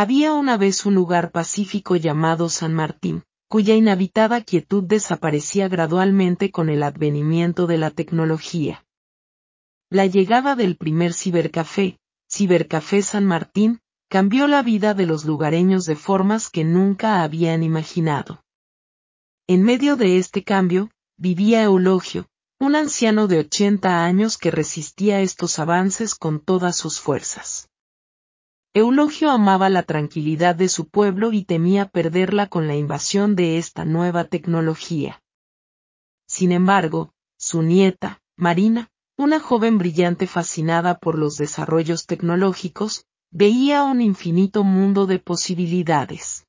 Había una vez un lugar pacífico llamado San Martín, cuya inhabitada quietud desaparecía gradualmente con el advenimiento de la tecnología. La llegada del primer cibercafé, Cibercafé San Martín, cambió la vida de los lugareños de formas que nunca habían imaginado. En medio de este cambio, vivía Eulogio, un anciano de 80 años que resistía estos avances con todas sus fuerzas. Eulogio amaba la tranquilidad de su pueblo y temía perderla con la invasión de esta nueva tecnología. Sin embargo, su nieta, Marina, una joven brillante fascinada por los desarrollos tecnológicos, veía un infinito mundo de posibilidades.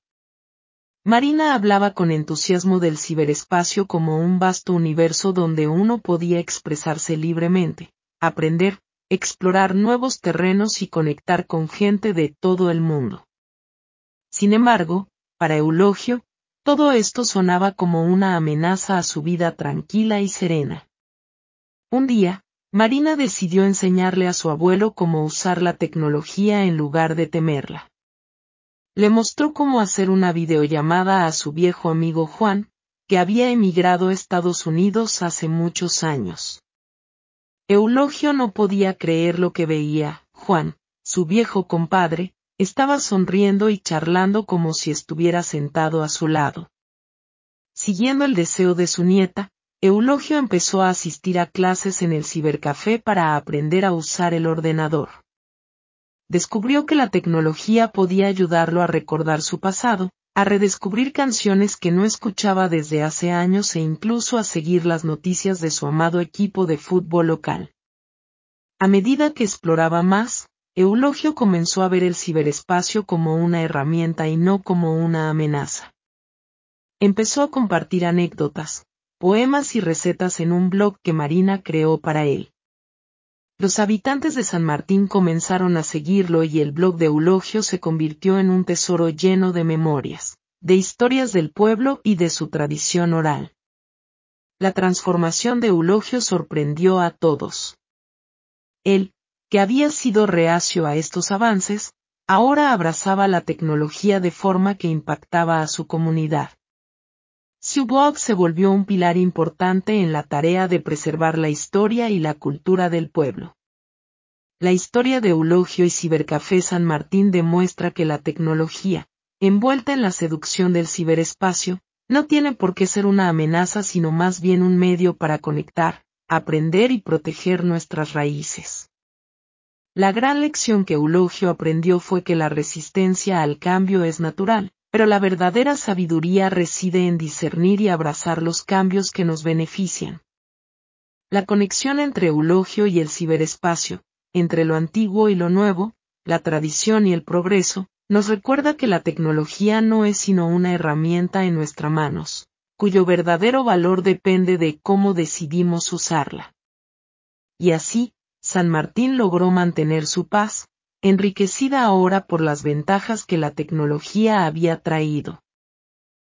Marina hablaba con entusiasmo del ciberespacio como un vasto universo donde uno podía expresarse libremente, aprender, explorar nuevos terrenos y conectar con gente de todo el mundo. Sin embargo, para Eulogio, todo esto sonaba como una amenaza a su vida tranquila y serena. Un día, Marina decidió enseñarle a su abuelo cómo usar la tecnología en lugar de temerla. Le mostró cómo hacer una videollamada a su viejo amigo Juan, que había emigrado a Estados Unidos hace muchos años. Eulogio no podía creer lo que veía, Juan, su viejo compadre, estaba sonriendo y charlando como si estuviera sentado a su lado. Siguiendo el deseo de su nieta, Eulogio empezó a asistir a clases en el cibercafé para aprender a usar el ordenador. Descubrió que la tecnología podía ayudarlo a recordar su pasado, a redescubrir canciones que no escuchaba desde hace años e incluso a seguir las noticias de su amado equipo de fútbol local. A medida que exploraba más, Eulogio comenzó a ver el ciberespacio como una herramienta y no como una amenaza. Empezó a compartir anécdotas, poemas y recetas en un blog que Marina creó para él. Los habitantes de San Martín comenzaron a seguirlo y el blog de Eulogio se convirtió en un tesoro lleno de memorias, de historias del pueblo y de su tradición oral. La transformación de Eulogio sorprendió a todos. Él, que había sido reacio a estos avances, ahora abrazaba la tecnología de forma que impactaba a su comunidad. Su blog se volvió un pilar importante en la tarea de preservar la historia y la cultura del pueblo. La historia de Eulogio y Cibercafé San Martín demuestra que la tecnología, envuelta en la seducción del ciberespacio, no tiene por qué ser una amenaza sino más bien un medio para conectar, aprender y proteger nuestras raíces. La gran lección que Eulogio aprendió fue que la resistencia al cambio es natural, pero la verdadera sabiduría reside en discernir y abrazar los cambios que nos benefician. La conexión entre Eulogio y el ciberespacio, entre lo antiguo y lo nuevo, la tradición y el progreso, nos recuerda que la tecnología no es sino una herramienta en nuestras manos, cuyo verdadero valor depende de cómo decidimos usarla. Y así, San Martín logró mantener su paz, enriquecida ahora por las ventajas que la tecnología había traído.